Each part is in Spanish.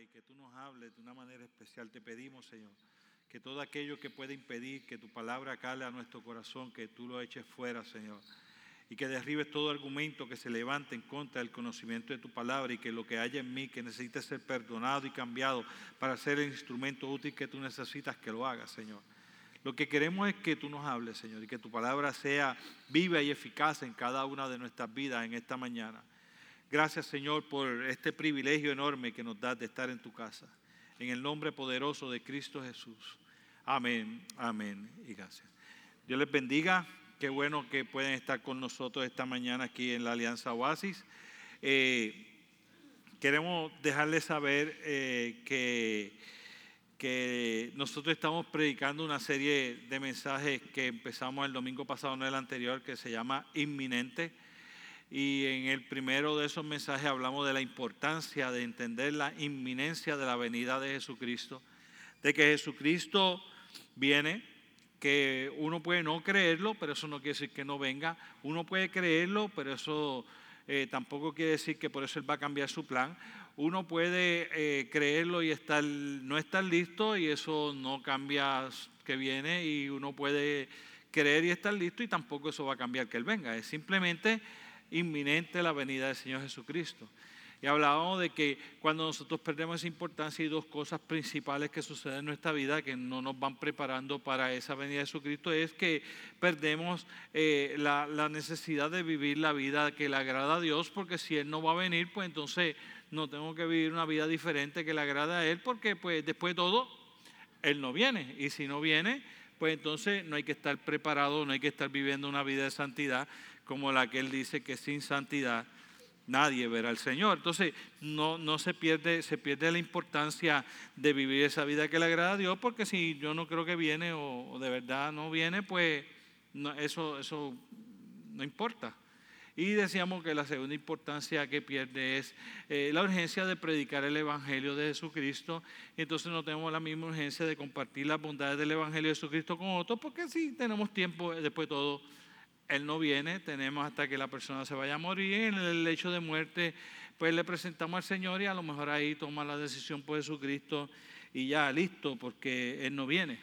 y que tú nos hables de una manera especial. Te pedimos, Señor, que todo aquello que pueda impedir que tu palabra cale a nuestro corazón, que tú lo eches fuera, Señor. Y que derribes todo argumento que se levante en contra del conocimiento de tu palabra y que lo que haya en mí, que necesite ser perdonado y cambiado para ser el instrumento útil que tú necesitas, que lo hagas, Señor. Lo que queremos es que tú nos hables, Señor, y que tu palabra sea viva y eficaz en cada una de nuestras vidas en esta mañana. Gracias, Señor, por este privilegio enorme que nos das de estar en tu casa. En el nombre poderoso de Cristo Jesús. Amén, amén y gracias. Dios les bendiga. Qué bueno que pueden estar con nosotros esta mañana aquí en la Alianza Oasis. Eh, queremos dejarles saber eh, que que nosotros estamos predicando una serie de mensajes que empezamos el domingo pasado, no el anterior, que se llama Inminente. Y en el primero de esos mensajes hablamos de la importancia de entender la inminencia de la venida de Jesucristo, de que Jesucristo viene, que uno puede no creerlo, pero eso no quiere decir que no venga. Uno puede creerlo, pero eso eh, tampoco quiere decir que por eso Él va a cambiar su plan uno puede eh, creerlo y estar, no estar listo y eso no cambia que viene y uno puede creer y estar listo y tampoco eso va a cambiar que Él venga. Es simplemente inminente la venida del Señor Jesucristo. Y hablábamos de que cuando nosotros perdemos esa importancia hay dos cosas principales que suceden en nuestra vida que no nos van preparando para esa venida de Jesucristo, es que perdemos eh, la, la necesidad de vivir la vida que le agrada a Dios, porque si Él no va a venir, pues entonces no tengo que vivir una vida diferente que le agrade a Él, porque pues después de todo, Él no viene. Y si no viene, pues entonces no hay que estar preparado, no hay que estar viviendo una vida de santidad como la que Él dice que sin santidad nadie verá al Señor. Entonces, no, no se pierde, se pierde la importancia de vivir esa vida que le agrada a Dios, porque si yo no creo que viene o, de verdad no viene, pues eso, eso no importa. Y decíamos que la segunda importancia que pierde es eh, la urgencia de predicar el Evangelio de Jesucristo. Entonces no tenemos la misma urgencia de compartir las bondades del Evangelio de Jesucristo con otros, porque sí tenemos tiempo, después de todo, Él no viene, tenemos hasta que la persona se vaya a morir. En el hecho de muerte, pues le presentamos al Señor y a lo mejor ahí toma la decisión por Jesucristo y ya listo, porque Él no viene.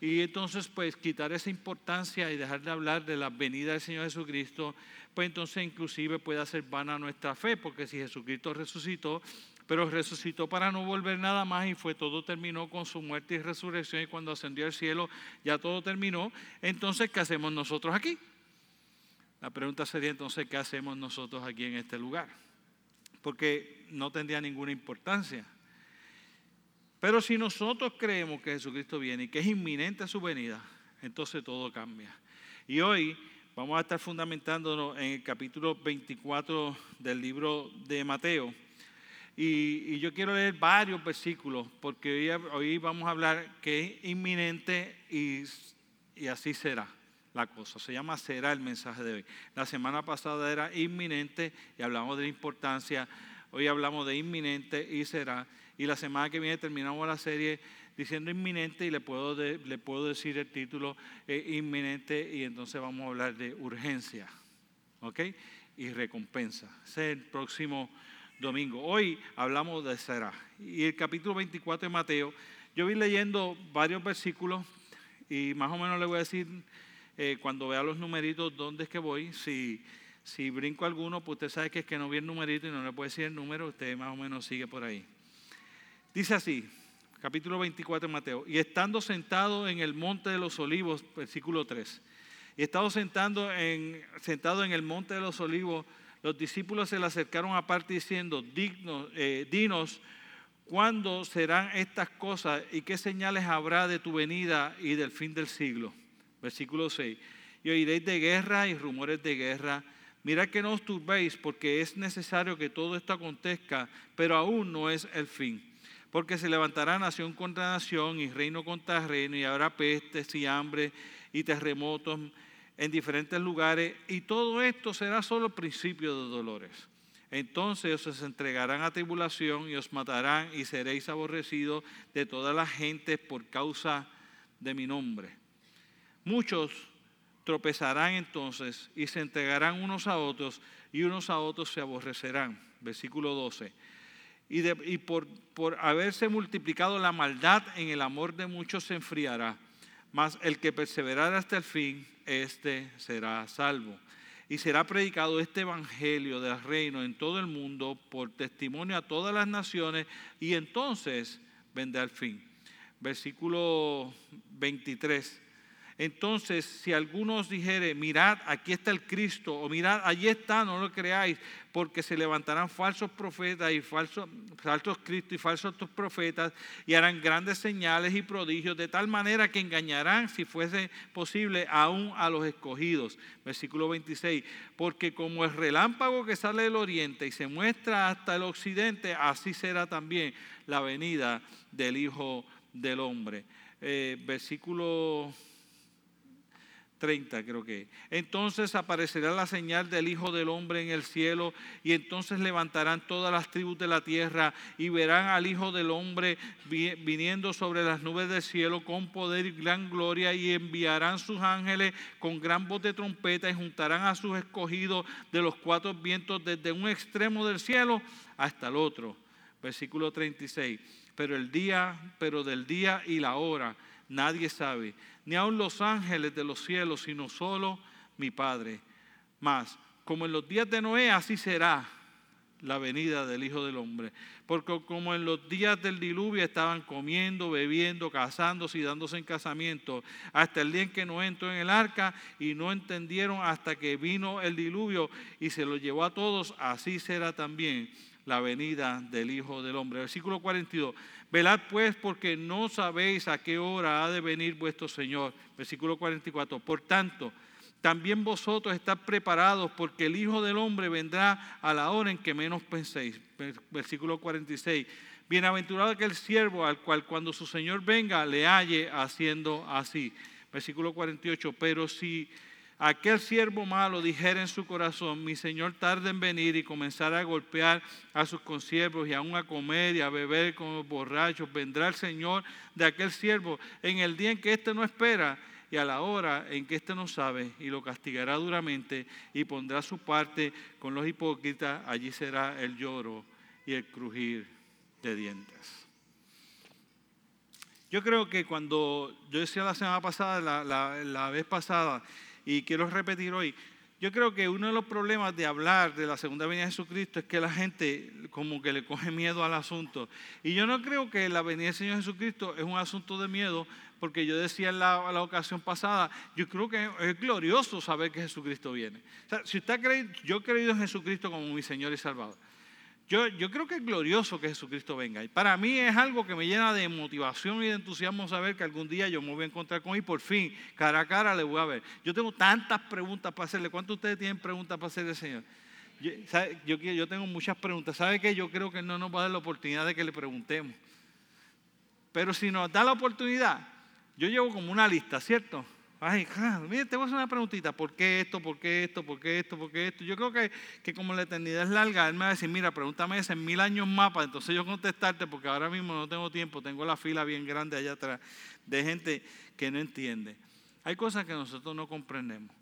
Y entonces, pues quitar esa importancia y dejar de hablar de la venida del Señor Jesucristo pues entonces inclusive puede hacer vana nuestra fe, porque si Jesucristo resucitó, pero resucitó para no volver nada más y fue todo terminó con su muerte y resurrección y cuando ascendió al cielo ya todo terminó, entonces ¿qué hacemos nosotros aquí? La pregunta sería entonces ¿qué hacemos nosotros aquí en este lugar? Porque no tendría ninguna importancia. Pero si nosotros creemos que Jesucristo viene y que es inminente su venida, entonces todo cambia. Y hoy Vamos a estar fundamentándonos en el capítulo 24 del libro de Mateo. Y, yo quiero leer varios versículos porque hoy, vamos a hablar que es inminente y, y así será la cosa. Se llama será el mensaje de hoy. La semana pasada era inminente y hablamos de la importancia. Hoy hablamos de inminente y será. Y la semana que viene terminamos la serie diciendo inminente y le puedo, le puedo decir el título eh, inminente y entonces vamos a hablar de urgencia, ¿ok? Y recompensa. Ese es el próximo domingo. Hoy hablamos de será. Y el capítulo 24 de Mateo, yo vi leyendo varios versículos y más o menos le voy a decir eh, cuando vea los numeritos dónde es que voy. Si, si brinco alguno, pues usted sabe que es que no vi el numerito y no le puede decir el número, usted más o menos sigue por ahí. Dice así, capítulo 24 de Mateo. Y estando sentado en el monte de los olivos, versículo 3. Y estando sentado en, sentado en el monte de los olivos, los discípulos se le acercaron aparte diciendo, Digno, eh, dinos cuándo serán estas cosas y qué señales habrá de tu venida y del fin del siglo. Versículo 6. Y oiréis de guerra y rumores de guerra. Mirad que no os turbéis porque es necesario que todo esto acontezca, pero aún no es el fin porque se levantará nación contra nación y reino contra reino y habrá pestes y hambre y terremotos en diferentes lugares y todo esto será solo principio de dolores. Entonces os entregarán a tribulación y os matarán y seréis aborrecidos de todas las gentes por causa de mi nombre. Muchos tropezarán entonces y se entregarán unos a otros y unos a otros se aborrecerán. Versículo 12 y, y por, por haberse multiplicado la maldad en el amor de muchos se enfriará. Mas el que perseverará hasta el fin, éste será salvo. Y será predicado este evangelio del reino en todo el mundo por testimonio a todas las naciones, y entonces vendrá el fin. Versículo 23. Entonces, si algunos dijere, mirad, aquí está el Cristo, o mirad, allí está, no lo creáis, porque se levantarán falsos profetas y falsos, falsos Cristos y falsos profetas, y harán grandes señales y prodigios, de tal manera que engañarán, si fuese posible, aún a los escogidos. Versículo 26, porque como el relámpago que sale del oriente y se muestra hasta el occidente, así será también la venida del Hijo del Hombre. Eh, versículo 30 creo que. Entonces aparecerá la señal del Hijo del Hombre en el cielo y entonces levantarán todas las tribus de la tierra y verán al Hijo del Hombre viniendo sobre las nubes del cielo con poder y gran gloria y enviarán sus ángeles con gran voz de trompeta y juntarán a sus escogidos de los cuatro vientos desde un extremo del cielo hasta el otro. Versículo 36. Pero el día, pero del día y la hora nadie sabe ni aun los ángeles de los cielos, sino solo mi Padre. Mas, como en los días de Noé, así será la venida del Hijo del Hombre. Porque como en los días del diluvio estaban comiendo, bebiendo, casándose y dándose en casamiento, hasta el día en que Noé entró en el arca y no entendieron hasta que vino el diluvio y se lo llevó a todos, así será también la venida del Hijo del Hombre. Versículo 42. Velad pues porque no sabéis a qué hora ha de venir vuestro Señor. Versículo 44. Por tanto, también vosotros estad preparados porque el Hijo del Hombre vendrá a la hora en que menos penséis. Versículo 46. Bienaventurado aquel siervo al cual cuando su Señor venga le halle haciendo así. Versículo 48. Pero si aquel siervo malo dijera en su corazón, mi Señor tarde en venir y comenzar a golpear a sus consiervos y aún a comer y a beber con los borrachos, vendrá el Señor de aquel siervo en el día en que éste no espera y a la hora en que éste no sabe y lo castigará duramente y pondrá su parte con los hipócritas, allí será el lloro y el crujir de dientes. Yo creo que cuando yo decía la semana pasada, la vez pasada, y quiero repetir hoy, yo creo que uno de los problemas de hablar de la segunda venida de Jesucristo es que la gente como que le coge miedo al asunto. Y yo no creo que la venida del Señor Jesucristo es un asunto de miedo, porque yo decía en la, la ocasión pasada, yo creo que es glorioso saber que Jesucristo viene. O sea, si usted cree, yo he creído en Jesucristo como mi Señor y Salvador. Yo, creo que es glorioso que Jesucristo venga. Y para mí es algo que me llena de motivación y de entusiasmo saber que algún día yo me voy a encontrar con él y por fin, cara a cara, le voy a ver. Yo tengo tantas preguntas para hacerle. ¿Cuántos de ustedes tienen preguntas para hacerle, Señor? Yo, yo, tengo muchas preguntas. ¿Sabe qué? Yo creo que no nos va a dar la oportunidad de que le preguntemos. Pero si nos da la oportunidad, yo llevo como una lista, ¿cierto? Ay, mire, te voy a hacer una preguntita. ¿Por qué esto? ¿Por qué esto? ¿Por qué esto? ¿Por qué esto? Yo creo que, que como la eternidad es larga, él me va a decir, mira, pregúntame eso en mil años más entonces yo contestarte porque ahora mismo no tengo tiempo, tengo la fila bien grande allá atrás de gente que no entiende. Hay cosas que nosotros no comprendemos,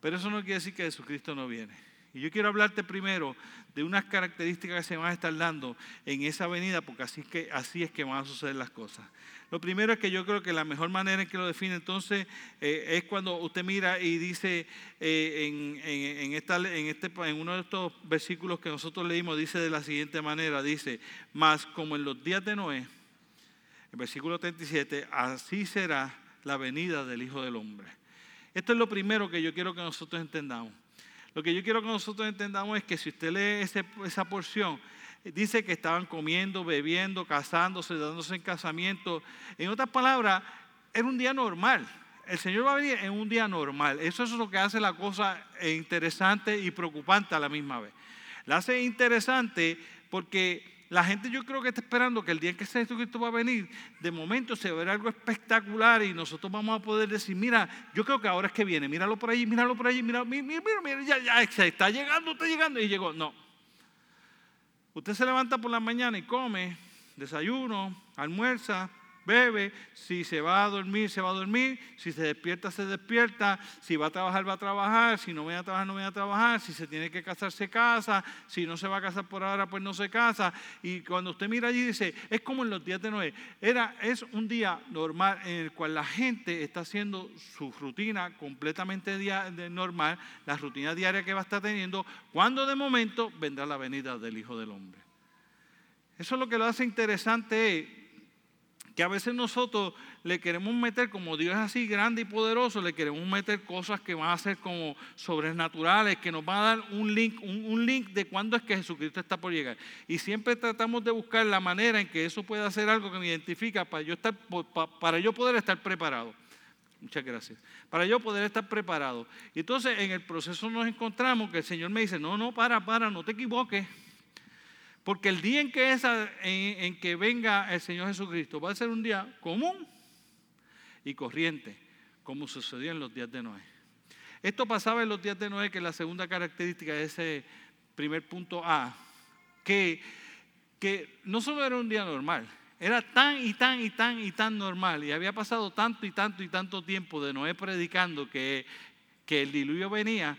pero eso no quiere decir que Jesucristo no viene. Y yo quiero hablarte primero de unas características que se van a estar dando en esa avenida, porque así es que, así es que van a suceder las cosas. Lo primero es que yo creo que la mejor manera en que lo define entonces eh, es cuando usted mira y dice eh, en, esta, en, este, en uno de estos versículos que nosotros leímos, dice de la siguiente manera, dice, más como en los días de Noé, el versículo 37, así será la venida del Hijo del Hombre. Esto es lo primero que yo quiero que nosotros entendamos. Lo que yo quiero que nosotros entendamos es que si usted lee esa porción, dice que estaban comiendo, bebiendo, casándose, dándose en casamiento. En otras palabras, era un día normal. El Señor va a venir en un día normal. Eso es lo que hace la cosa interesante y preocupante a la misma vez. La hace interesante porque la gente yo creo que está esperando que el día en que Jesucristo va a venir, de momento se verá algo espectacular y nosotros vamos a poder decir, mira, yo creo que ahora es que viene, míralo por allí, míralo por allí, mira, mira, mira, mira ya, ya, se está llegando, está llegando y llegó. No. Usted se levanta por la mañana y come, desayuno, almuerza, bebe, si se va a dormir, se va a dormir, si se despierta, se despierta, si va a trabajar, va a trabajar, si no viene a trabajar, no viene a trabajar, si se tiene que casar, se casa, si no se va a casar por ahora, pues no se casa. Y cuando usted mira allí dice, es como en los días de Noé, Era, es un día normal en el cual la gente está haciendo su rutina completamente normal, la rutina diaria que va a estar teniendo, cuando de momento vendrá la venida del Hijo del Hombre. Eso es lo que lo hace interesante que a veces nosotros le queremos meter, como Dios es así grande y poderoso, le queremos meter cosas que van a ser como sobrenaturales, que nos van a dar un link, un, link de cuándo es que Jesucristo está por llegar. Y siempre tratamos de buscar la manera en que eso pueda hacer algo que me identifica para yo, estar, para yo poder estar preparado. Muchas gracias. Para yo poder estar preparado. Y entonces en el proceso nos encontramos que el Señor me dice, no, no, para, para, no te equivoques. Porque el día en que, venga el Señor Jesucristo va a ser un día común y corriente, como sucedió en los días de Noé. Esto pasaba en los días de Noé, que es la segunda característica de ese primer punto A, que, que no solo era un día normal, era tan y tan y tan y tan normal, y había pasado tanto y tanto y tanto tiempo de Noé predicando que, que el diluvio venía,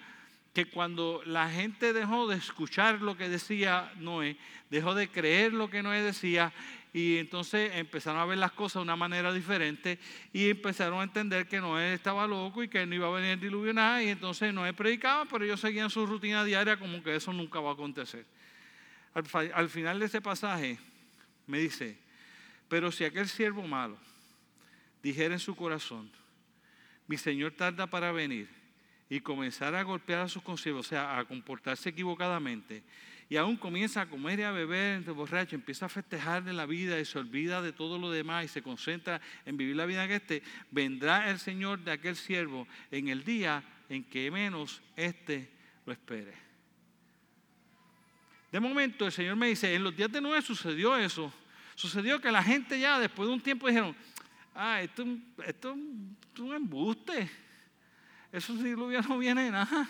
que cuando la gente dejó de escuchar lo que decía Noé, dejó de creer lo que Noé decía, y entonces empezaron a ver las cosas de una manera diferente y empezaron a entender que Noé estaba loco y que no iba a venir el diluvio nada, y entonces Noé predicaba, pero ellos seguían su rutina diaria como que eso nunca va a acontecer. Al, al final de ese pasaje me dice, pero si aquel siervo malo dijera en su corazón, mi Señor tarda para venir, y comenzar a golpear a sus consiervos, o sea, a comportarse equivocadamente, y aún comienza a comer y a beber entre borracho, empieza a festejar de la vida y se olvida de todo lo demás y se concentra en vivir la vida que este, vendrá el Señor de aquel siervo en el día en que menos éste lo espere. De momento el Señor me dice, en los días de Noé sucedió eso. Sucedió que la gente ya después de un tiempo dijeron, ah, esto, esto es un embuste eso diluvio no viene nada.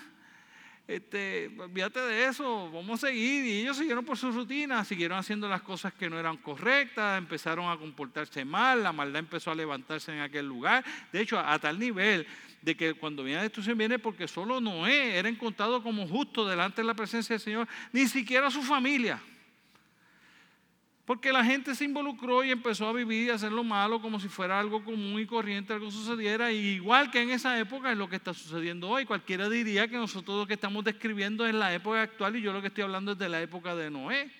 Este, olvídate de eso, vamos a seguir. Y ellos siguieron por su rutina, siguieron haciendo las cosas que no eran correctas, empezaron a comportarse mal, la maldad empezó a levantarse en aquel lugar. De hecho, a, tal nivel de que cuando viene la destrucción viene porque solo Noé era encontrado como justo delante de la presencia del Señor, ni siquiera su familia. Porque la gente se involucró y empezó a vivir y a hacer lo malo como si fuera algo común y corriente, algo sucediera. Y igual que en esa época es lo que está sucediendo hoy. Cualquiera diría que nosotros lo que estamos describiendo es la época actual y yo lo que estoy hablando es de la época de Noé.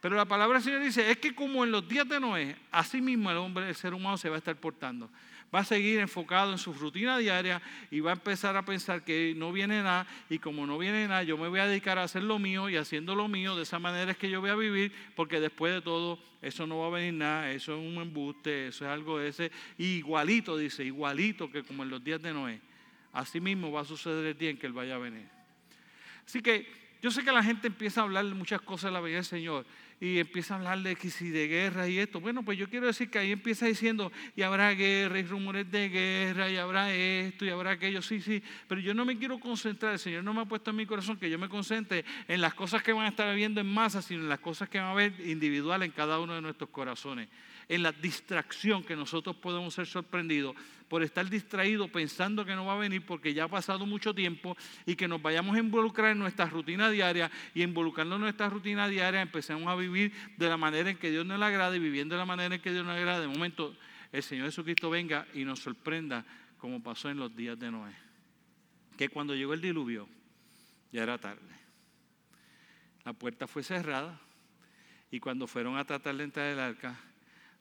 Pero la palabra del Señor dice, es que como en los días de Noé, así mismo el hombre, el ser humano se va a estar portando va a seguir enfocado en su rutina diaria y va a empezar a pensar que no viene nada y como no viene nada, yo me voy a dedicar a hacer lo mío y haciendo lo mío, de esa manera es que yo voy a vivir, porque después de todo eso no va a venir nada, eso es un embuste, eso es algo de ese, igualito, dice, igualito que como en los días de Noé. Así mismo va a suceder el día en que Él vaya a venir. Así que yo sé que la gente empieza a hablar de muchas cosas de la vida del Señor y empieza a hablar de que si de guerra y esto. Bueno, pues yo quiero decir que ahí empieza diciendo, y habrá guerra y rumores de guerra, y habrá esto, y habrá aquello, sí, sí, pero yo no me quiero concentrar, el Señor no me ha puesto en mi corazón que yo me concentre en las cosas que van a estar viendo en masa, sino en las cosas que van a ver individual en cada uno de nuestros corazones en la distracción que nosotros podemos ser sorprendidos por estar distraídos pensando que no va a venir porque ya ha pasado mucho tiempo y que nos vayamos a involucrar en nuestra rutina diaria y involucrando en nuestra rutina diaria empecemos a vivir de la manera en que Dios nos agrade y viviendo de la manera en que Dios nos agrade. De momento el Señor Jesucristo venga y nos sorprenda como pasó en los días de Noé. Que cuando llegó el diluvio ya era tarde. La puerta fue cerrada y cuando fueron a tratar de entrar del arca,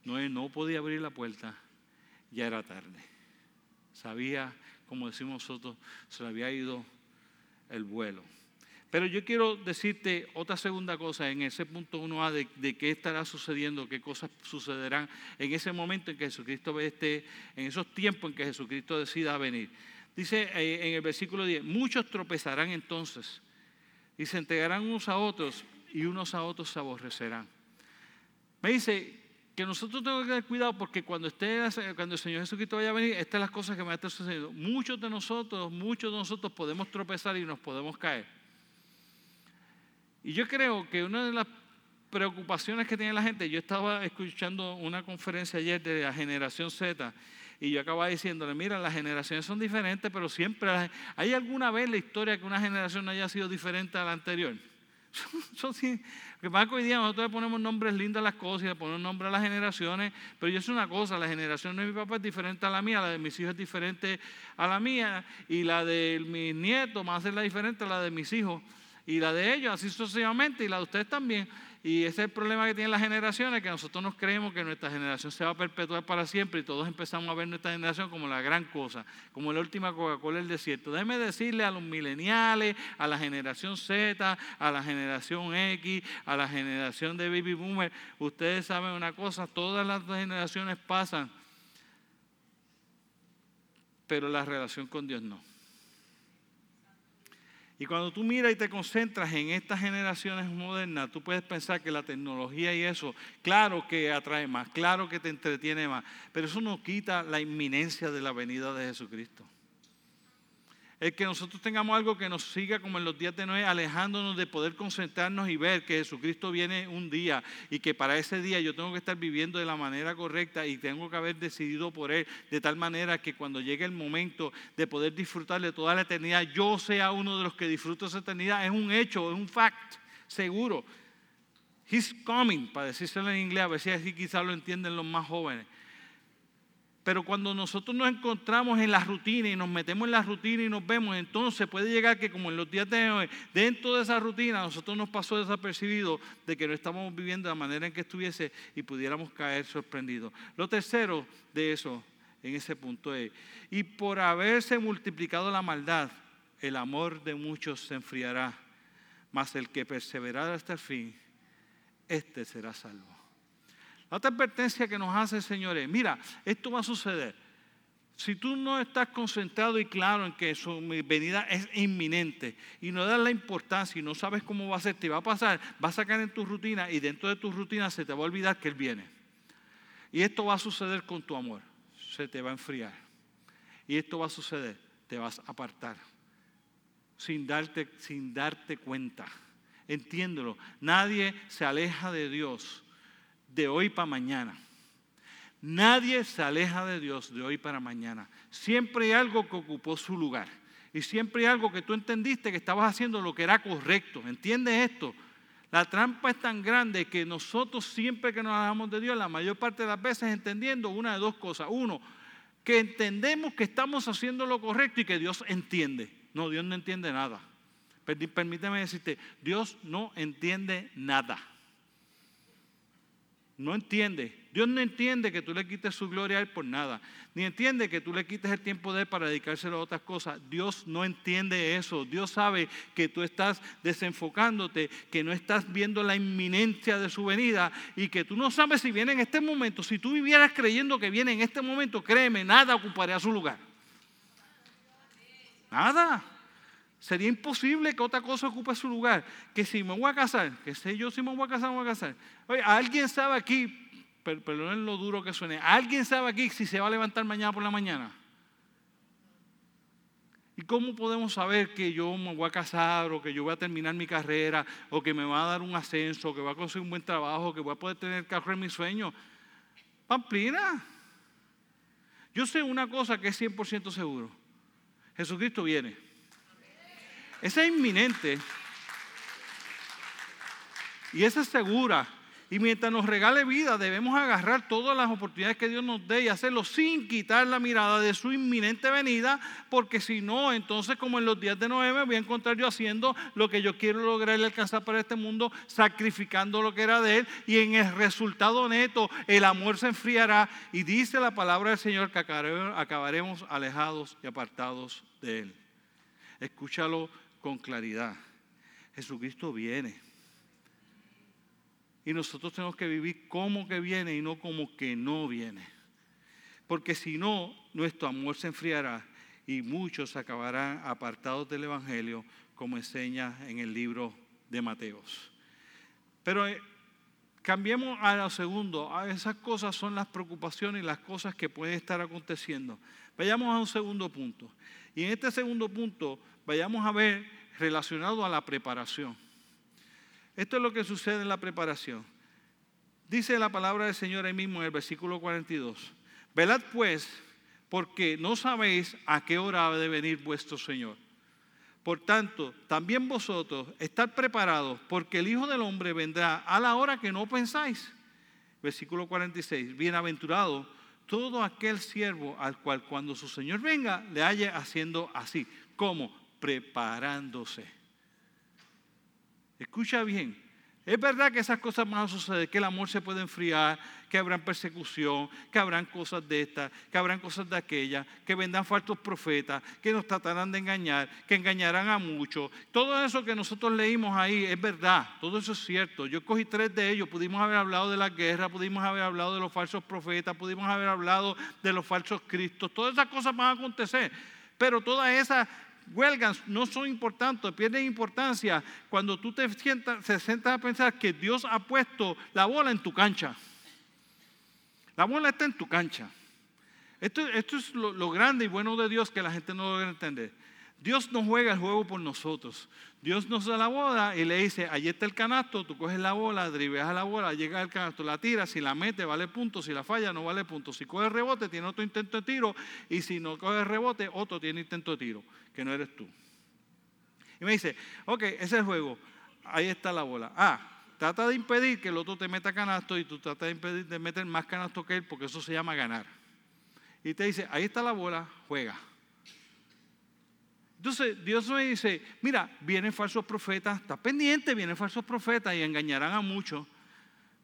Noé no podía abrir la puerta, ya era tarde. Sabía, como decimos nosotros, se le había ido el vuelo. Pero yo quiero decirte otra segunda cosa en ese punto 1A de, qué estará sucediendo, qué cosas sucederán en ese momento en que Jesucristo esté, en esos tiempos en que Jesucristo decida venir. Dice eh, en el versículo 10, muchos tropezarán entonces y se entregarán unos a otros y unos a otros se aborrecerán. Me dice, que nosotros tenemos que tener cuidado porque cuando, esté, cuando el Señor Jesucristo vaya a venir, estas son las cosas que van a estar sucediendo. Muchos de nosotros, muchos de nosotros podemos tropezar y nos podemos caer. Y yo creo que una de las preocupaciones que tiene la gente. Yo estaba escuchando una conferencia ayer de la generación Z y yo acababa diciéndole, mira, las generaciones son diferentes, pero siempre hay alguna vez en la historia que una generación haya sido diferente a la anterior. Son, sí, que pasa que hoy día nosotros le ponemos nombres lindos a las cosas le ponemos nombre a las generaciones, pero yo sé una cosa, la generación de mi papá es diferente a la mía, la de mis hijos es diferente a la mía, y la de mis nietos va a ser la diferente a la de mis hijos, y la de ellos así sucesivamente, y la de ustedes también. Y ese es el problema que tienen las generaciones, que nosotros nos creemos que nuestra generación se va a perpetuar para siempre y todos empezamos a ver nuestra generación como la gran cosa, como la última Coca-Cola del desierto. Déjeme decirle a los mileniales, a la generación Z, a la generación X, a la generación de baby boomer, ustedes saben una cosa, todas las generaciones pasan, pero la relación con Dios no. Y cuando tú miras y te concentras en estas generaciones modernas, tú puedes pensar que la tecnología y eso, claro que atrae más, claro que te entretiene más, pero eso no quita la inminencia de la venida de Jesucristo es que nosotros tengamos algo que nos siga como en los días de Noé, alejándonos de poder concentrarnos y ver que Jesucristo viene un día y que para ese día yo tengo que estar viviendo de la manera correcta y tengo que haber decidido por Él de tal manera que cuando llegue el momento de poder disfrutar de toda la eternidad, yo sea uno de los que disfruto esa eternidad. Es un hecho, es un fact, seguro. He's coming, para decírselo en inglés, a ver si así quizás lo entienden los más jóvenes. Pero cuando nosotros nos encontramos en la rutina y nos metemos en la rutina y nos vemos, entonces puede llegar que como en los días de hoy, dentro de esa rutina, nosotros nos pasó desapercibido de que no estamos viviendo de la manera en que estuviese y pudiéramos caer sorprendidos. Lo tercero de eso, en ese punto es, y por haberse multiplicado la maldad, el amor de muchos se enfriará, mas el que perseverará hasta el fin, este será salvo. La otra advertencia que nos hace, señores, mira, esto va a suceder. Si tú no estás concentrado y claro en que su venida es inminente y no das la importancia y no sabes cómo va a ser, te va a pasar, va a sacar en tu rutina y dentro de tu rutina se te va a olvidar que Él viene. Y esto va a suceder con tu amor, se te va a enfriar. Y esto va a suceder, te vas a apartar sin darte, sin darte cuenta. Entiéndelo, nadie se aleja de Dios de hoy para mañana. Nadie se aleja de Dios de hoy para mañana. Siempre hay algo que ocupó su lugar. Y siempre hay algo que tú entendiste que estabas haciendo lo que era correcto. ¿Entiendes esto? La trampa es tan grande que nosotros siempre que nos alejamos de Dios, la mayor parte de las veces entendiendo una de dos cosas. Uno, que entendemos que estamos haciendo lo correcto y que Dios entiende. No, Dios no entiende nada. Permíteme decirte, Dios no entiende nada no entiende. Dios no entiende que tú le quites su gloria a Él por nada. Ni entiende que tú le quites el tiempo de Él para dedicárselo a otras cosas. Dios no entiende eso. Dios sabe que tú estás desenfocándote, que no estás viendo la inminencia de su venida y que tú no sabes si viene en este momento. Si tú vivieras creyendo que viene en este momento, créeme, nada ocuparía su lugar. Nada. Sería imposible que otra cosa ocupe su lugar. Que si me voy a casar, que sé yo si me voy a casar, me voy a casar. Oye, ¿alguien sabe aquí, perdonen lo duro que suene, ¿alguien sabe aquí si se va a levantar mañana por la mañana? ¿Y cómo podemos saber que yo me voy a casar o que yo voy a terminar mi carrera o que me va a dar un ascenso, o que voy a conseguir un buen trabajo, que voy a poder tener carro en mi sueño? Pamplina. Yo sé una cosa que es 100% seguro. Jesucristo viene. Esa es inminente. Y esa es segura. Y mientras nos regale vida, debemos agarrar todas las oportunidades que Dios nos dé y hacerlo sin quitar la mirada de su inminente venida, porque si no, entonces como en los días de Noé me voy a encontrar yo haciendo lo que yo quiero lograr y alcanzar para este mundo, sacrificando lo que era de Él, y en el resultado neto el amor se enfriará. Y dice la palabra del Señor que acabaremos alejados y apartados de Él. Escúchalo con claridad. Jesucristo viene. Y nosotros tenemos que vivir como que viene y no como que no viene. Porque si no, nuestro amor se enfriará y muchos acabarán apartados del Evangelio, como enseña en el libro de Mateos. Pero eh, cambiemos a lo segundo. Esas cosas son las preocupaciones y las cosas que pueden estar aconteciendo. Vayamos a un segundo punto. Y en este segundo punto vayamos a ver relacionado a la preparación. Esto es lo que sucede en la preparación. Dice la palabra del Señor ahí mismo en el versículo 42. Velad pues, porque no sabéis a qué hora ha de venir vuestro Señor. Por tanto, también vosotros estad preparados, porque el Hijo del Hombre vendrá a la hora que no pensáis. Versículo 46. Bienaventurado todo aquel siervo al cual cuando su Señor venga le haya haciendo así. como Preparándose. Escucha bien, es verdad que esas cosas van a suceder, que el amor se puede enfriar, que habrán persecución, que habrán cosas de estas, que habrán cosas de aquellas, que vendrán falsos profetas, que nos tratarán de engañar, que engañarán a muchos. Todo eso que nosotros leímos ahí es verdad, todo eso es cierto. Yo cogí tres de ellos, pudimos haber hablado de la guerra, pudimos haber hablado de los falsos profetas, pudimos haber hablado de los falsos cristos, todas esas cosas van a acontecer. Pero todas esas huelgas no son importantes, pierden importancia cuando tú te sientas, se sientas a pensar que Dios ha puesto la bola en tu cancha. La bola está en tu cancha. Esto, esto es lo, lo, grande y bueno de Dios que la gente no logra entender. Dios no juega el juego por nosotros. Dios nos da la bola y le dice, allí está el canasto, tú coges la bola, driveas la bola, llega al canasto, la tiras, si la mete vale punto, si la falla no vale punto. Si coge rebote tiene otro intento de tiro y si no coge rebote otro tiene intento de tiro, que no eres tú. Y me dice, ok, ese es el juego, ahí está la bola. Ah, trata de impedir que el otro te meta canasto y tú tratas de impedir de meter más canasto que él porque eso se llama ganar. Y te dice, ahí está la bola, juega. Entonces Dios me dice, mira, vienen falsos profetas, está pendiente, vienen falsos profetas y engañarán a muchos.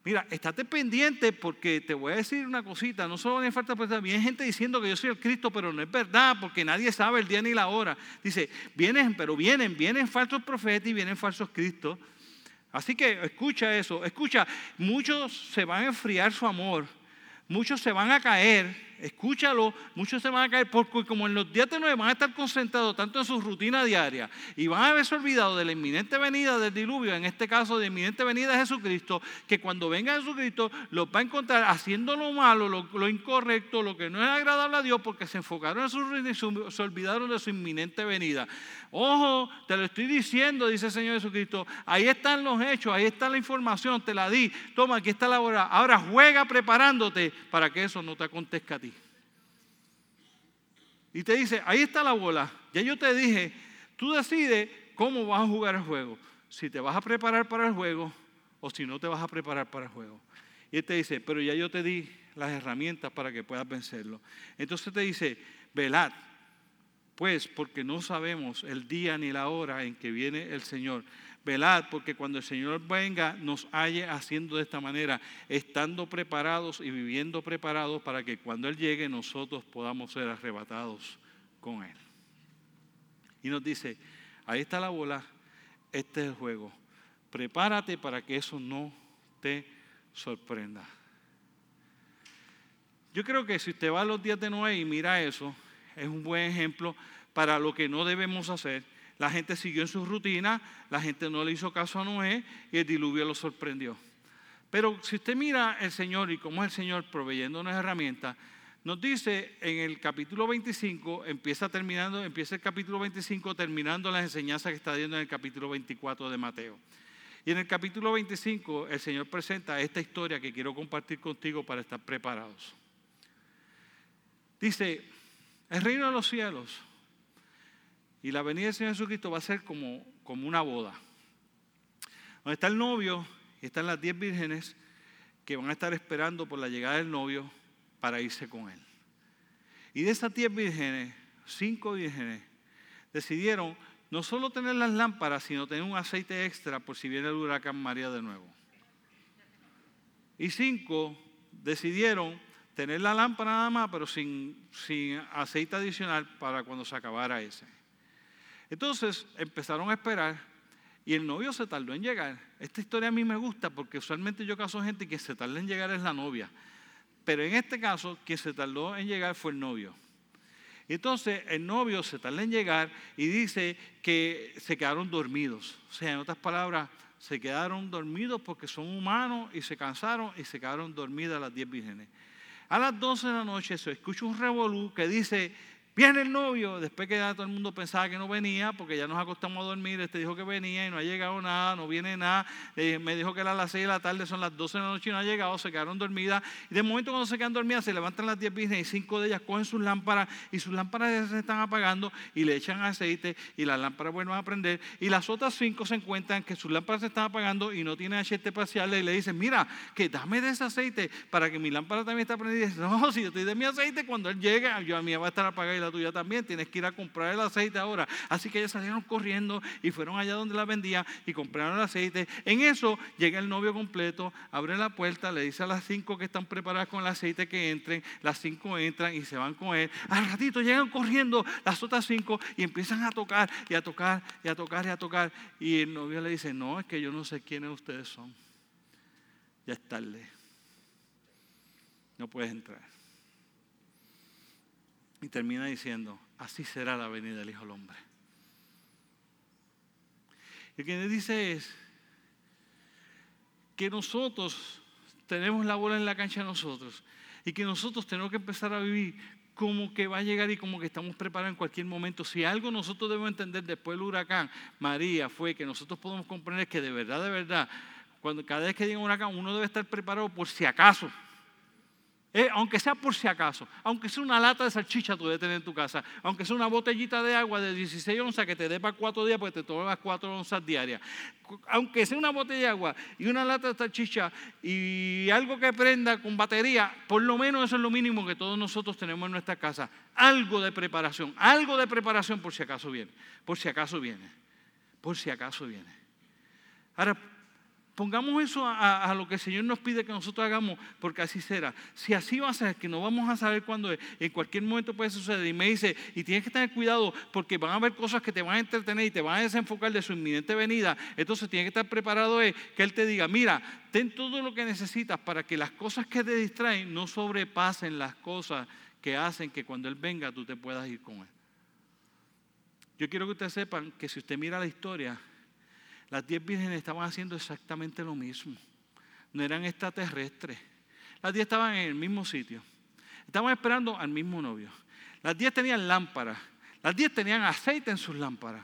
Mira, estate pendiente porque te voy a decir una cosita, no solo vienen falsos profetas, viene gente diciendo que yo soy el Cristo, pero no es verdad porque nadie sabe el día ni la hora. Dice, vienen, pero vienen, vienen falsos profetas y vienen falsos Cristos. Así que escucha eso, escucha, muchos se van a enfriar su amor, muchos se van a caer escúchalo, muchos se van a caer porque como en los días de nueve van a estar concentrados tanto en su rutina diaria y van a haberse olvidado de la inminente venida del diluvio, en este caso de inminente venida de Jesucristo, que cuando venga Jesucristo los va a encontrar haciendo lo malo, lo, incorrecto, lo que no es agradable a Dios porque se enfocaron en su rutina y se olvidaron de su inminente venida. Ojo, te lo estoy diciendo, dice el Señor Jesucristo, ahí están los hechos, ahí está la información, te la di, toma, aquí está la hora, ahora juega preparándote para que eso no te acontezca a ti. Y te dice, ahí está la bola. Ya yo te dije, tú decides cómo vas a jugar el juego. Si te vas a preparar para el juego o si no te vas a preparar para el juego. Y él te dice, pero ya yo te di las herramientas para que puedas vencerlo. Entonces te dice, velad, pues porque no sabemos el día ni la hora en que viene el Señor. Velad, porque cuando el Señor venga nos halle haciendo de esta manera, estando preparados y viviendo preparados para que cuando Él llegue nosotros podamos ser arrebatados con Él. Y nos dice, ahí está la bola, este es el juego. Prepárate para que eso no te sorprenda. Yo creo que si usted va a los días de Noé y mira eso, es un buen ejemplo para lo que no debemos hacer la gente siguió en su rutina, la gente no le hizo caso a Noé y el diluvio lo sorprendió. Pero si usted mira el Señor y cómo es el Señor proveyendo unas herramientas, nos dice en el capítulo 25, empieza terminando, empieza el capítulo 25 terminando las enseñanzas que está dando en el capítulo 24 de Mateo. Y en el capítulo 25 el Señor presenta esta historia que quiero compartir contigo para estar preparados. Dice, el reino de los cielos y la venida del Señor Jesucristo va a ser como, una boda. Donde está el novio y están las diez vírgenes que van a estar esperando por la llegada del novio para irse con él. Y de esas diez vírgenes, cinco vírgenes decidieron no solo tener las lámparas, sino tener un aceite extra por si viene el huracán María de nuevo. Y cinco decidieron tener la lámpara nada más, pero sin aceite adicional para cuando se acabara ese. Entonces empezaron a esperar y el novio se tardó en llegar. Esta historia a mí me gusta porque usualmente yo caso gente que se tarda en llegar es la novia. Pero en este caso, quien se tardó en llegar fue el novio. Entonces el novio se tarda en llegar y dice que se quedaron dormidos. O sea, en otras palabras, se quedaron dormidos porque son humanos y se cansaron y se quedaron dormidas las diez vírgenes. A las 12 de la noche se escucha un revolú que dice Viene el novio, después que ya todo el mundo pensaba que no venía, porque ya nos acostamos a dormir, este dijo que venía y no ha llegado nada, no viene nada, eh, me dijo que era las 6 de la tarde, son las 12 de la noche y no ha llegado, se quedaron dormidas, y de momento cuando se quedan dormidas se levantan las 10 business y cinco de ellas cogen sus lámparas y sus lámparas se están apagando y le echan aceite y las lámparas vuelven a prender, y las otras cinco se encuentran que sus lámparas se están apagando y no tienen aceite parcial y le dicen, mira, que dame de ese aceite para que mi lámpara también está prendida. Y dice, no, si yo estoy de mi aceite, cuando él llegue, yo a mí va a estar apagada tuya también, tienes que ir a comprar el aceite ahora. Así que ellos salieron corriendo y fueron allá donde la vendía y compraron el aceite. En eso llega el novio completo, abre la puerta, le dice a las cinco que están preparadas con el aceite que entren, las cinco entran y se van con él. Al ratito llegan corriendo las otras cinco y empiezan a tocar y a tocar y a tocar y a tocar. Y el novio le dice, no, es que yo no sé quiénes ustedes son. Ya es tarde. No puedes entrar. Y termina diciendo, así será la venida del Hijo del Hombre. Y que dice es que nosotros tenemos la bola en la cancha nosotros y que nosotros tenemos que empezar a vivir como que va a llegar y como que estamos preparados en cualquier momento. Si algo nosotros debemos entender después del huracán, María, fue que nosotros podemos comprender que de verdad, de verdad, cuando cada vez que llega un huracán, uno debe estar preparado por si acaso. Eh, aunque sea por si acaso, aunque sea una lata de salchicha tú debes tener en tu casa, aunque sea una botellita de agua de 16 onzas que te dé para cuatro días porque te tomas cuatro onzas diarias, aunque sea una botella de agua y una lata de salchicha y algo que prenda con batería, por lo menos eso es lo mínimo que todos nosotros tenemos en nuestra casa. Algo de preparación, algo de preparación por si acaso viene, por si acaso viene, por si acaso viene. Ahora, Pongamos eso a, lo que el Señor nos pide que nosotros hagamos, porque así será. Si así va a ser, que no vamos a saber cuándo es, en cualquier momento puede suceder. Y me dice, y tienes que tener cuidado porque van a haber cosas que te van a entretener y te van a desenfocar de su inminente venida. Entonces tienes que estar preparado es que Él te diga, mira, ten todo lo que necesitas para que las cosas que te distraen no sobrepasen las cosas que hacen que cuando Él venga tú te puedas ir con Él. Yo quiero que ustedes sepan que si usted mira la historia, las diez vírgenes estaban haciendo exactamente lo mismo. No eran extraterrestres. Las diez estaban en el mismo sitio. Estaban esperando al mismo novio. Las diez tenían lámparas. Las diez tenían aceite en sus lámparas.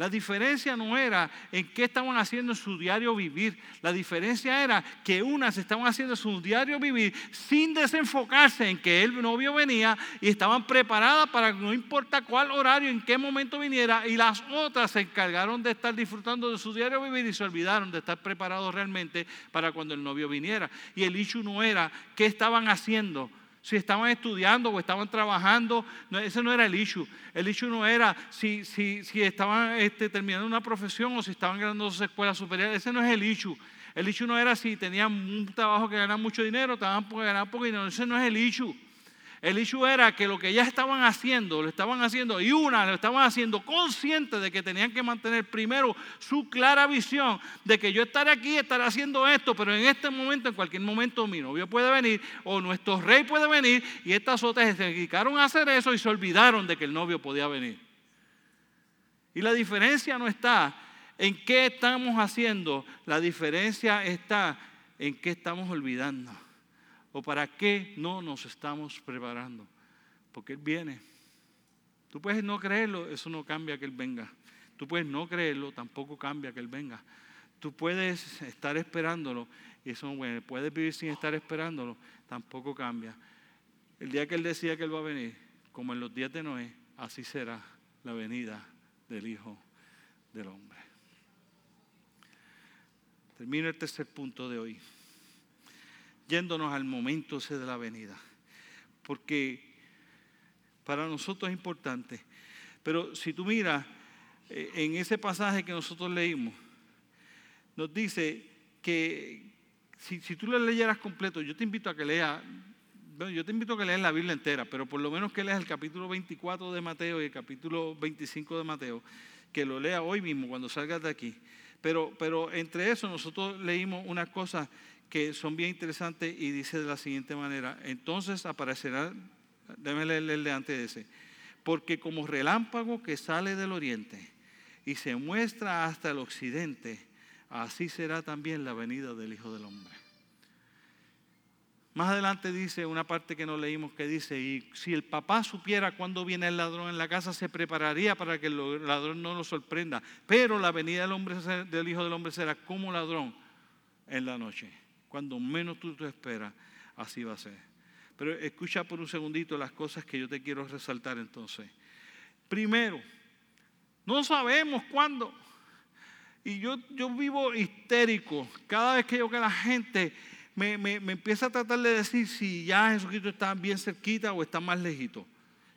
La diferencia no era en qué estaban haciendo en su diario vivir. La diferencia era que unas estaban haciendo su diario vivir sin desenfocarse en que el novio venía y estaban preparadas para no importa cuál horario, en qué momento viniera. Y las otras se encargaron de estar disfrutando de su diario vivir y se olvidaron de estar preparados realmente para cuando el novio viniera. Y el issue no era qué estaban haciendo si estaban estudiando o estaban trabajando, ese no era el issue. El issue no era si, si, si estaban este, terminando una profesión o si estaban ganando su escuela superior, ese no es el issue. El issue no era si tenían un trabajo que ganaba mucho dinero, estaban por ganar poco dinero, ese no es el issue. El issue era que lo que ya estaban haciendo, lo estaban haciendo, y una lo estaban haciendo consciente de que tenían que mantener primero su clara visión de que yo estaré aquí, estaré haciendo esto, pero en este momento, en cualquier momento, mi novio puede venir o nuestro rey puede venir, y estas otras se dedicaron a hacer eso y se olvidaron de que el novio podía venir. Y la diferencia no está en qué estamos haciendo, la diferencia está en qué estamos olvidando. ¿O para qué no nos estamos preparando? Porque Él viene. Tú puedes no creerlo, eso no cambia que Él venga. Tú puedes no creerlo, tampoco cambia que Él venga. Tú puedes estar esperándolo, y eso bueno, puedes vivir sin estar esperándolo, tampoco cambia. El día que Él decía que Él va a venir, como en los días de Noé, así será la venida del Hijo del Hombre. Termino el tercer punto de hoy yéndonos al momento ese de la venida. Porque para nosotros es importante. Pero si tú miras eh, en ese pasaje que nosotros leímos, nos dice que si, tú lo leyeras completo, yo te invito a que leas, yo te invito a que leas la Biblia entera, pero por lo menos que leas el capítulo 24 de Mateo y el capítulo 25 de Mateo, que lo lea hoy mismo cuando salgas de aquí. Pero, pero entre eso nosotros leímos unas cosas que son bien interesantes y dice de la siguiente manera, entonces aparecerá, déjame leerle antes de ese, porque como relámpago que sale del oriente y se muestra hasta el occidente, así será también la venida del Hijo del Hombre. Más adelante dice una parte que no leímos que dice, y si el papá supiera cuándo viene el ladrón en la casa, se prepararía para que el ladrón no lo sorprenda. Pero la venida del, hombre, del Hijo del Hombre será como ladrón en la noche. Cuando menos tú te esperas, así va a ser. Pero escucha por un segundito las cosas que yo te quiero resaltar entonces. Primero, no sabemos cuándo. Y yo, yo vivo histérico cada vez que yo que la gente me, empieza a tratar de decir si ya Jesucristo está bien cerquita o está más lejito.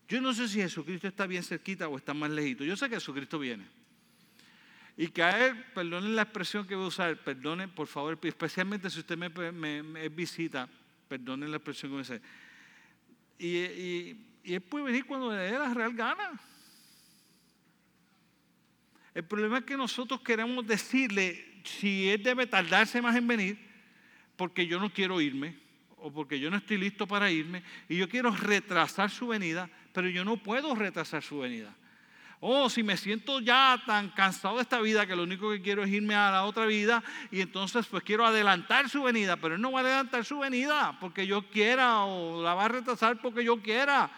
Yo no sé si Jesucristo está bien cerquita o está más lejito. Yo sé que Jesucristo viene. Y él, perdonen la expresión que voy a usar, perdonen por favor, especialmente si usted me, visita, perdonen la expresión que voy a usar. Y, y él puede venir cuando le dé la real gana. El problema es que nosotros queremos decirle si él debe tardarse más en venir porque yo no quiero irme o porque yo no estoy listo para irme y yo quiero retrasar su venida, pero yo no puedo retrasar su venida. Oh, si me siento ya tan cansado de esta vida que lo único que quiero es irme a la otra vida y entonces pues quiero adelantar su venida, pero él no va a adelantar su venida porque yo quiera o la va a retrasar porque yo quiera.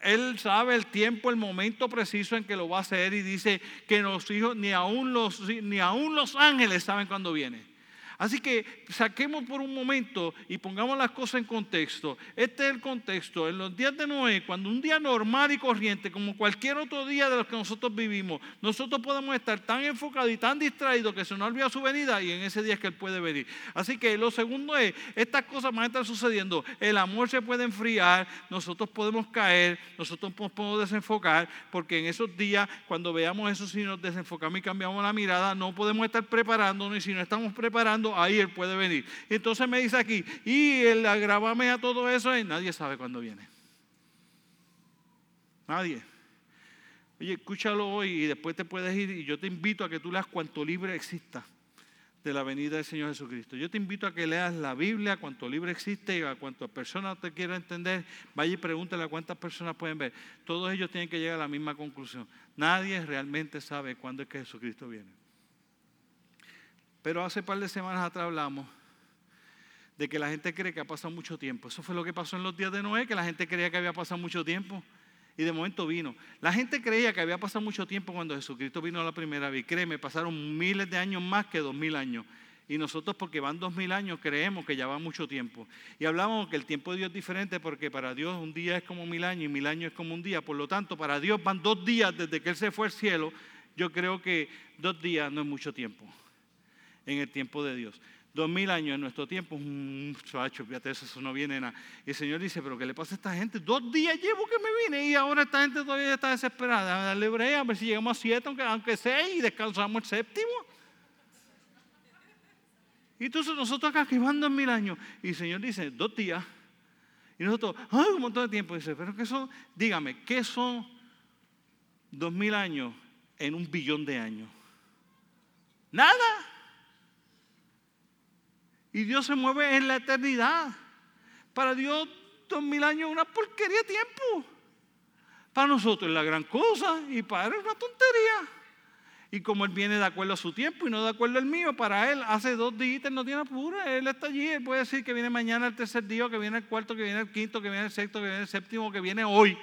Él sabe el tiempo, el momento preciso en que lo va a hacer y dice que los hijos, ni aún los, ni aún los ángeles saben cuándo viene. Así que saquemos por un momento y pongamos las cosas en contexto. Este es el contexto. En los días de Noé, cuando un día normal y corriente, como cualquier otro día de los que nosotros vivimos, nosotros podemos estar tan enfocados y tan distraídos que se nos olvida su venida y en ese día es que Él puede venir. Así que lo segundo es, estas cosas van a estar sucediendo. El amor se puede enfriar, nosotros podemos caer, nosotros podemos desenfocar, porque en esos días, cuando veamos eso, si nos desenfocamos y cambiamos la mirada, no podemos estar preparándonos y si no estamos preparando, ahí Él puede venir. Entonces me dice aquí, y el agravame a todo eso, y nadie sabe cuándo viene. Nadie. Oye, escúchalo hoy y después te puedes ir y yo te invito a que tú leas cuanto libre exista de la venida del Señor Jesucristo. Yo te invito a que leas la Biblia, cuanto libre existe, y a cuantas personas te quiera entender, vaya y pregúntale a cuántas personas pueden ver. Todos ellos tienen que llegar a la misma conclusión. Nadie realmente sabe cuándo es que Jesucristo viene. Pero hace par de semanas atrás hablamos de que la gente cree que ha pasado mucho tiempo. Eso fue lo que pasó en los días de Noé, que la gente creía que había pasado mucho tiempo y de momento vino. La gente creía que había pasado mucho tiempo cuando Jesucristo vino la primera vez. Créeme, pasaron miles de años más que dos mil años. Y nosotros, porque van dos mil años, creemos que ya va mucho tiempo. Y hablamos que el tiempo de Dios es diferente porque para Dios un día es como mil años y mil años es como un día. Por lo tanto, para Dios van dos días desde que Él se fue al cielo. Yo creo que dos días no es mucho tiempo en el tiempo de Dios. Dos mil años en nuestro tiempo, un chacho, fíjate, eso no viene nada. Y el Señor dice, pero ¿qué le pasa a esta gente? Dos días llevo que me vine y ahora esta gente todavía está desesperada. A ver si llegamos a siete, aunque, seis, y descansamos el séptimo. Y entonces nosotros acá que van dos mil años. Y el Señor dice, dos días. Y nosotros, ay, un montón de tiempo. dice, pero ¿qué son? Dígame, ¿qué son dos mil años en un billón de años? Nada. Y Dios se mueve en la eternidad. Para Dios, dos mil años es una porquería de tiempo. Para nosotros es la gran cosa y para Él es una tontería. Y como Él viene de acuerdo a su tiempo y no de acuerdo al mío, para Él hace dos días no tiene apuro. Él está allí, Él puede decir que viene mañana el tercer día, que viene el cuarto, que viene el quinto, que viene el sexto, que viene el séptimo, que viene hoy.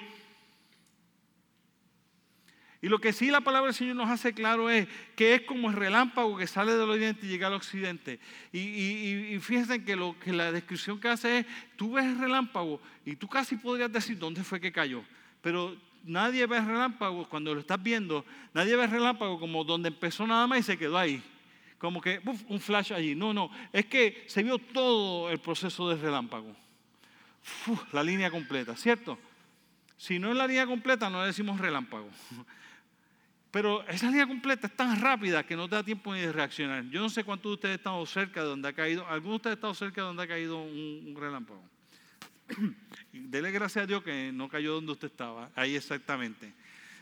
Y lo que sí la palabra del Señor nos hace claro es que es como el relámpago que sale del oriente y llega al occidente. Y, fíjense que, lo, que la descripción que hace es, tú ves el relámpago y tú casi podrías decir dónde fue que cayó. Pero nadie ve el relámpago cuando lo estás viendo, nadie ve el relámpago como donde empezó nada más y se quedó ahí. Como que un flash allí. No, no, es que se vio todo el proceso del relámpago. la línea completa, ¿cierto? Si no es la línea completa, no le decimos relámpago. Pero esa línea completa es tan rápida que no te da tiempo ni de reaccionar. Yo no sé cuántos de ustedes han estado cerca de donde ha caído, algunos de ustedes han estado cerca de donde ha caído un, relámpago. Dele gracias a Dios que no cayó donde usted estaba, ahí exactamente.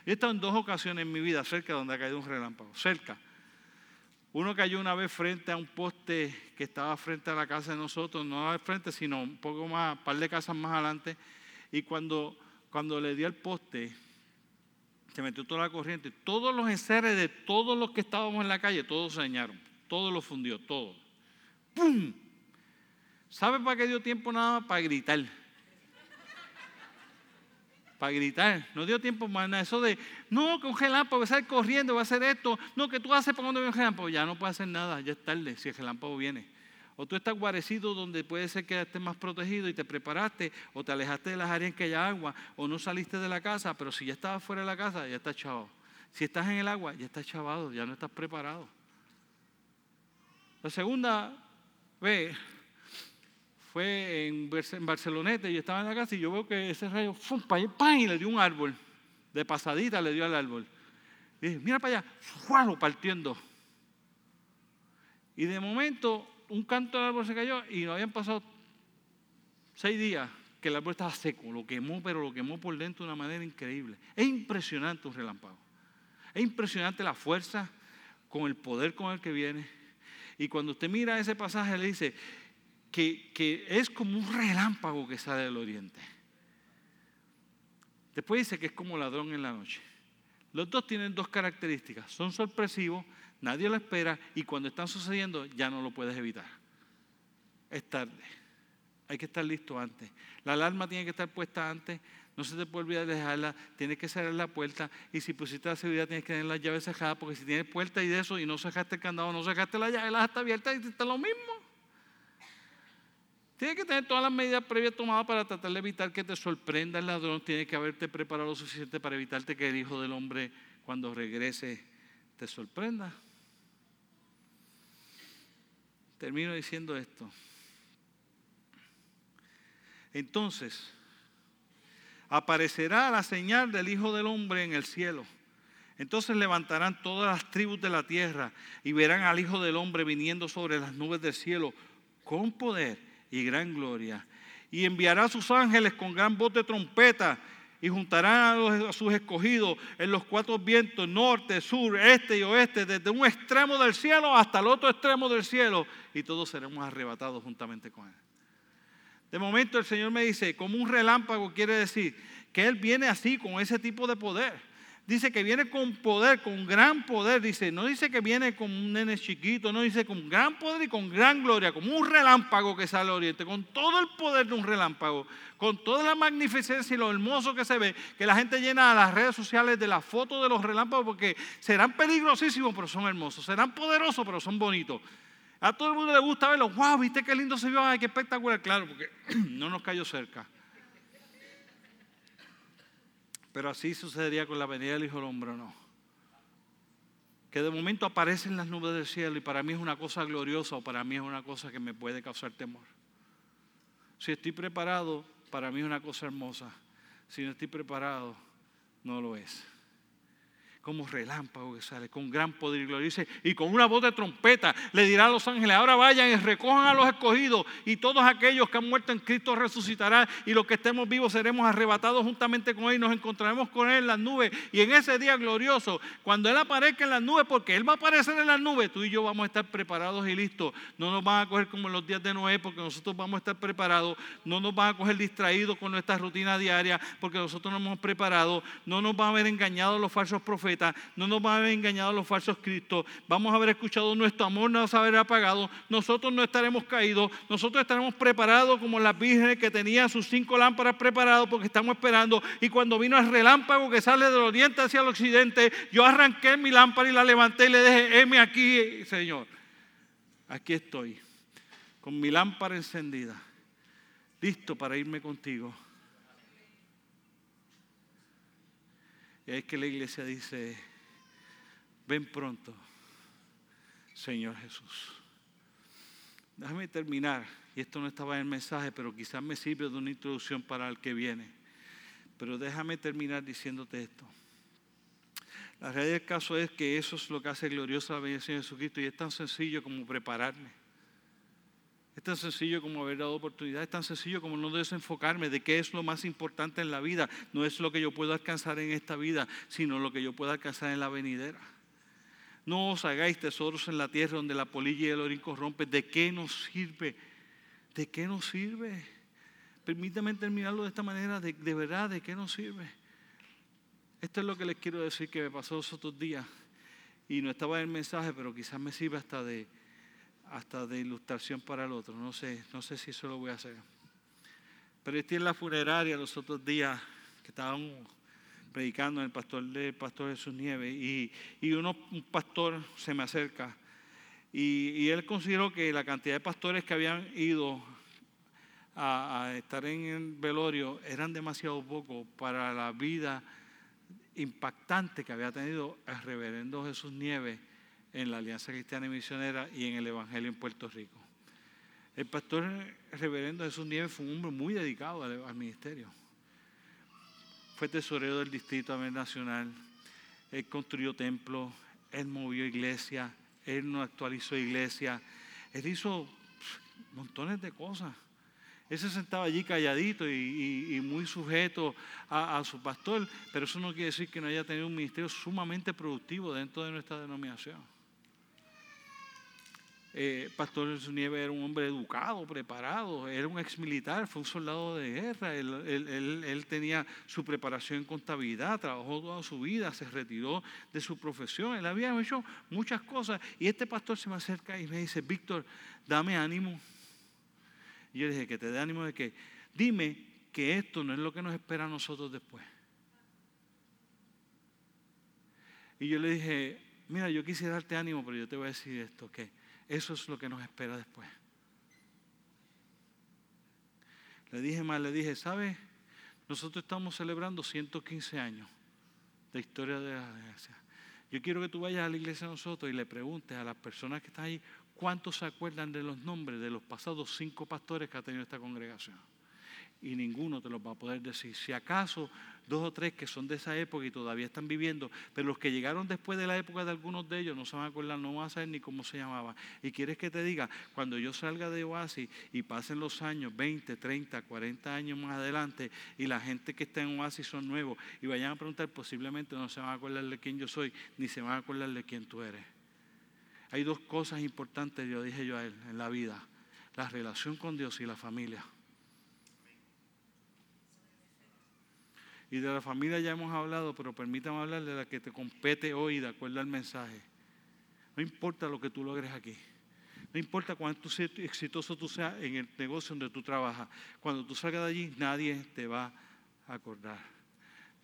He estado en dos ocasiones en mi vida cerca de donde ha caído un relámpago, cerca. Uno cayó una vez frente a un poste que estaba frente a la casa de nosotros, no al frente, sino un poco más, un par de casas más adelante. Y cuando, cuando le di al poste, se metió toda la corriente. Todos los enseres de todos los que estábamos en la calle, todos se dañaron. Todo lo fundió, todo. ¡Pum! ¿Sabe para qué dio tiempo nada más? Para gritar. Para gritar. No dio tiempo más nada. Eso de, no, que un relámpago va a salir corriendo, va a hacer esto. No, que tú haces para cuando viene un relámpago. Ya no puede hacer nada, ya es tarde si el relámpago viene. O tú estás guarecido donde puede ser que estés más protegido y te preparaste, o te alejaste de las áreas en que haya agua, o no saliste de la casa, pero si ya estabas fuera de la casa, ya estás chavado. Si estás en el agua, ya estás chavado, ya no estás preparado. La segunda vez fue en, Barceloneta yo estaba en la casa y yo veo que ese rayo, ¡fum! ¡pam! y le dio un árbol. De pasadita le dio al árbol. Y dije, mira para allá, ¡fualo! partiendo. Y de momento un canto del árbol se cayó y no habían pasado seis días que el árbol estaba seco, lo quemó, pero lo quemó por dentro de una manera increíble. Es impresionante un relámpago. Es impresionante la fuerza con el poder con el que viene. Y cuando usted mira ese pasaje, le dice que, que es como un relámpago que sale del oriente. Después dice que es como ladrón en la noche. Los dos tienen dos características. Son sorpresivos nadie lo espera y cuando están sucediendo ya no lo puedes evitar. Es tarde. Hay que estar listo antes. La alarma tiene que estar puesta antes. No se te puede olvidar de dejarla. Tienes que cerrar la puerta. Y si pusiste la seguridad, tienes que tener las llaves cerradas. Porque si tienes puerta y de eso y no cerraste el candado, no cerraste la llave, la está abierta y está lo mismo. Tienes que tener todas las medidas previas tomadas para tratar de evitar que te sorprenda el ladrón. Tienes que haberte preparado lo suficiente para evitarte que el Hijo del Hombre, cuando regrese, te sorprenda. Termino diciendo esto. Entonces, aparecerá la señal del Hijo del Hombre en el cielo. Entonces levantarán todas las tribus de la tierra y verán al Hijo del Hombre viniendo sobre las nubes del cielo con poder y gran gloria. Y enviará a sus ángeles con gran voz de trompeta y juntarán a, sus escogidos en los cuatro vientos, norte, sur, este y oeste, desde un extremo del cielo hasta el otro extremo del cielo, y todos seremos arrebatados juntamente con Él. De momento el Señor me dice, como un relámpago quiere decir que Él viene así, con ese tipo de poder dice que viene con poder, con gran poder. Dice, no dice que viene como un nene chiquito, no dice con gran poder y con gran gloria, como un relámpago que sale al oriente, con todo el poder de un relámpago, con toda la magnificencia y lo hermoso que se ve, que la gente llena a las redes sociales de las fotos de los relámpagos porque serán peligrosísimos, pero son hermosos, serán poderosos, pero son bonitos. A todo el mundo le gusta verlo, wow, viste qué lindo se vio, ay, qué espectacular, claro, porque no nos cayó cerca. Pero así sucedería con la venida del Hijo del Hombre, ¿no? Que de momento aparecen las nubes del cielo y para mí es una cosa gloriosa o para mí es una cosa que me puede causar temor. Si estoy preparado, para mí es una cosa hermosa. Si no estoy preparado, no lo es como relámpago que sale, con gran poder y gloria. Dice, y con una voz de trompeta le dirá a los ángeles, ahora vayan y recojan a los escogidos y todos aquellos que han muerto en Cristo resucitarán y los que estemos vivos seremos arrebatados juntamente con Él y nos encontraremos con Él en las nubes. Y en ese día glorioso, cuando Él aparezca en las nubes, porque Él va a aparecer en las nubes, tú y yo vamos a estar preparados y listos. No nos van a coger como en los días de Noé, porque nosotros vamos a estar preparados. No nos van a coger distraídos con nuestra rutina diaria, porque nosotros nos hemos preparado. No nos van a haber engañado los falsos profetas no nos van a haber engañado los falsos cristos, vamos a haber escuchado nuestro amor, no se haber apagado, nosotros no estaremos caídos, nosotros estaremos preparados como las vírgenes que tenían sus cinco lámparas preparadas porque estamos esperando. Y cuando vino el relámpago que sale del oriente hacia el occidente, yo arranqué mi lámpara y la levanté y le dije, heme aquí, Señor. Aquí estoy, con mi lámpara encendida, listo para irme contigo Y es que la iglesia dice, ven pronto, Señor Jesús. Déjame terminar, y esto no estaba en el mensaje, pero quizás me sirve de una introducción para el que viene. Pero déjame terminar diciéndote esto. La realidad del caso es que eso es lo que hace gloriosa la bendición de Jesucristo y es tan sencillo como prepararme. Es tan sencillo como haber dado oportunidad, es tan sencillo como no desenfocarme de qué es lo más importante en la vida. No es lo que yo puedo alcanzar en esta vida, sino lo que yo puedo alcanzar en la venidera. No os hagáis tesoros en la tierra donde la polilla y el orín corrompen. ¿De qué nos sirve? ¿De qué nos sirve? Permítame terminarlo de esta manera, de, verdad, ¿de qué nos sirve? Esto es lo que les quiero decir que me pasó los otros días. Y no estaba en el mensaje, pero quizás me sirva hasta de hasta de ilustración para el otro. No sé, no sé si eso lo voy a hacer. Pero estoy en la funeraria los otros días que estábamos predicando el pastor de Pastor Jesús Nieves y, y uno, un pastor se me acerca y, y, él consideró que la cantidad de pastores que habían ido a, a estar en el velorio eran demasiado pocos para la vida impactante que había tenido el reverendo Jesús Nieves en la Alianza Cristiana y Misionera y en el Evangelio en Puerto Rico. El pastor reverendo Jesús Nieves fue un hombre muy dedicado al, ministerio. Fue tesorero del Distrito Nacional. Él construyó templos, él movió iglesias, él no actualizó iglesias, él hizo montones de cosas. Él se sentaba allí calladito y, muy sujeto a, a, su pastor, pero eso no quiere decir que no haya tenido un ministerio sumamente productivo dentro de nuestra denominación. Eh, Pastor Nieves era un hombre educado, preparado, era un ex militar, fue un soldado de guerra, él, tenía su preparación en contabilidad, trabajó toda su vida, se retiró de su profesión, él había hecho muchas cosas. Y este pastor se me acerca y me dice, Víctor, dame ánimo. Y yo le dije, que te dé ánimo de que, dime que esto no es lo que nos espera a nosotros después. Y yo le dije, mira, yo quisiera darte ánimo, pero yo te voy a decir esto, que eso es lo que nos espera después. Le dije más, le dije, ¿sabes? Nosotros estamos celebrando 115 años de historia de la iglesia. Yo quiero que tú vayas a la iglesia de nosotros y le preguntes a las personas que están ahí cuántos se acuerdan de los nombres de los pasados cinco pastores que ha tenido esta congregación. Y ninguno te los va a poder decir. Si acaso dos o tres que son de esa época y todavía están viviendo, pero los que llegaron después de la época de algunos de ellos no se van a acordar, no van a saber ni cómo se llamaba. Y quieres que te diga, cuando yo salga de Oasis y pasen los años, 20, 30, 40 años más adelante, y la gente que está en Oasis son nuevos y vayan a preguntar, posiblemente no se van a acordar de quién yo soy, ni se van a acordar de quién tú eres. Hay dos cosas importantes, yo dije yo a él, en la vida, la relación con Dios y la familia. Y de la familia ya hemos hablado, pero permítame hablar de la que te compete hoy de acuerdo al mensaje. No importa lo que tú logres aquí. No importa cuánto exitoso tú seas en el negocio donde tú trabajas. Cuando tú salgas de allí, nadie te va a acordar.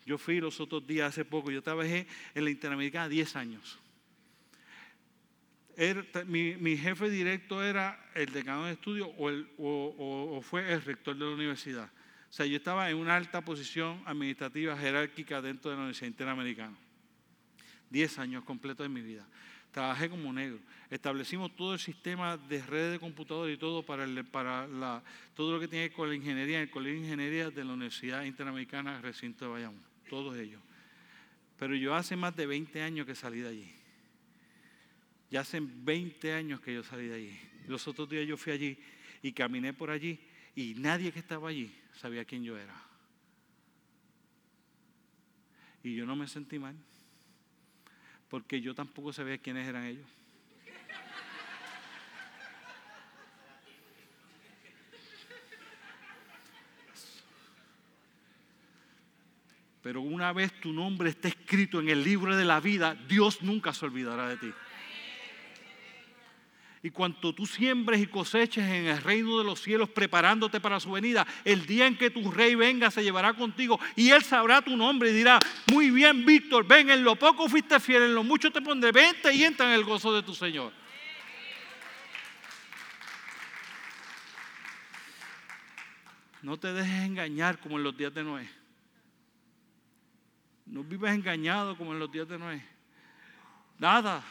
Yo fui los otros días, hace poco, yo trabajé en la Interamericana 10 años. mi, jefe directo era el decano de estudio o fue el rector de la universidad. O sea, yo estaba en una alta posición administrativa jerárquica dentro de la Universidad Interamericana. Diez años completos de mi vida. Trabajé como negro. Establecimos todo el sistema de redes de computador y todo para, para la, todo lo que tiene con la ingeniería, el Colegio de Ingeniería de la Universidad Interamericana Recinto de Bayamón. Todos ellos. Pero yo hace más de 20 años que salí de allí. Ya hace 20 años que yo salí de allí. Los otros días yo fui allí y caminé por allí y nadie que estaba allí sabía quién yo era. Y yo no me sentí mal, porque yo tampoco sabía quiénes eran ellos. Pero una vez tu nombre esté escrito en el libro de la vida, Dios nunca se olvidará de ti. Y cuanto tú siembres y coseches en el reino de los cielos preparándote para su venida, el día en que tu rey venga se llevará contigo y él sabrá tu nombre y dirá, muy bien Víctor, ven, en lo poco fuiste fiel, en lo mucho te pondré, vente y entra en el gozo de tu Señor. No te dejes engañar como en los días de Noé. No vives engañado como en los días de Noé. Nada,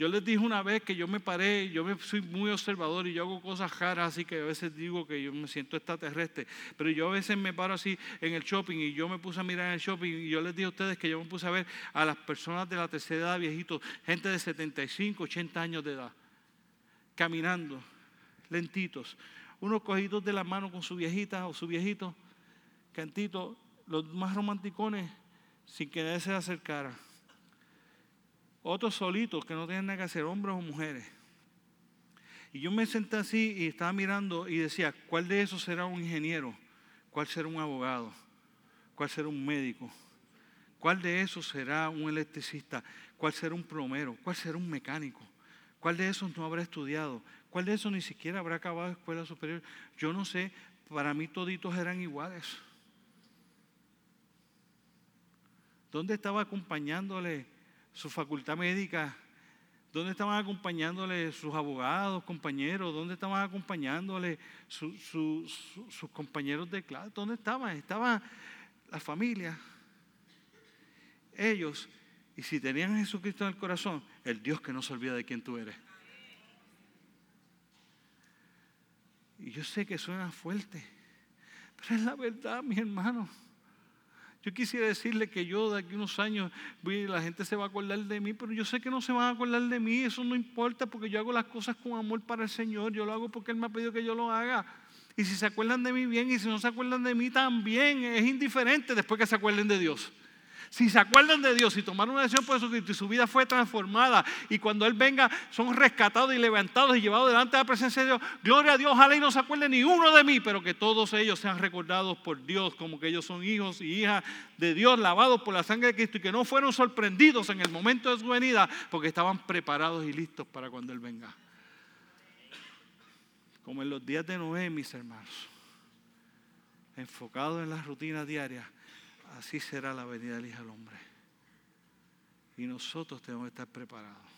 yo les dije una vez que yo me paré, yo soy muy observador y yo hago cosas raras, así que a veces digo que yo me siento extraterrestre, pero yo a veces me paro así en el shopping y yo me puse a mirar en el shopping y yo les dije a ustedes que yo me puse a ver a las personas de la tercera edad, viejitos, gente de 75, 80 años de edad, caminando, lentitos, unos cogidos de la mano con su viejita o su viejito, cantito, los más romanticones, sin que nadie se acercara. Otros solitos que no tienen nada que hacer, hombres o mujeres. Y yo me senté así y estaba mirando y decía, ¿cuál de esos será un ingeniero? ¿Cuál será un abogado? ¿Cuál será un médico? ¿Cuál de esos será un electricista? ¿Cuál será un plomero? ¿Cuál será un mecánico? ¿Cuál de esos no habrá estudiado? ¿Cuál de esos ni siquiera habrá acabado escuela superior? Yo no sé, para mí toditos eran iguales. ¿Dónde estaba acompañándole su facultad médica? ¿Dónde estaban acompañándole sus abogados, compañeros? ¿Dónde estaban acompañándole sus compañeros de clase? ¿Dónde estaban? Estaba la familia. Ellos, y si tenían a Jesucristo en el corazón, el Dios que no se olvida de quién tú eres. Y yo sé que suena fuerte, pero es la verdad, mis hermanos. Yo quisiera decirle que yo de aquí unos años la gente se va a acordar de mí, pero yo sé que no se van a acordar de mí, eso no importa porque yo hago las cosas con amor para el Señor, yo lo hago porque Él me ha pedido que yo lo haga. Y si se acuerdan de mí bien y si no se acuerdan de mí también, es indiferente después que se acuerden de Dios. Si se acuerdan de Dios y tomaron una decisión por Jesucristo y su vida fue transformada y cuando Él venga son rescatados y levantados y llevados delante de la presencia de Dios, gloria a Dios, ojalá y no se acuerde ni uno de mí, pero que todos ellos sean recordados por Dios como que ellos son hijos y hijas de Dios, lavados por la sangre de Cristo y que no fueron sorprendidos en el momento de su venida porque estaban preparados y listos para cuando Él venga. Como en los días de Noé, mis hermanos, enfocados en las rutinas diarias así será la venida del Hijo del Hombre. Y nosotros tenemos que estar preparados.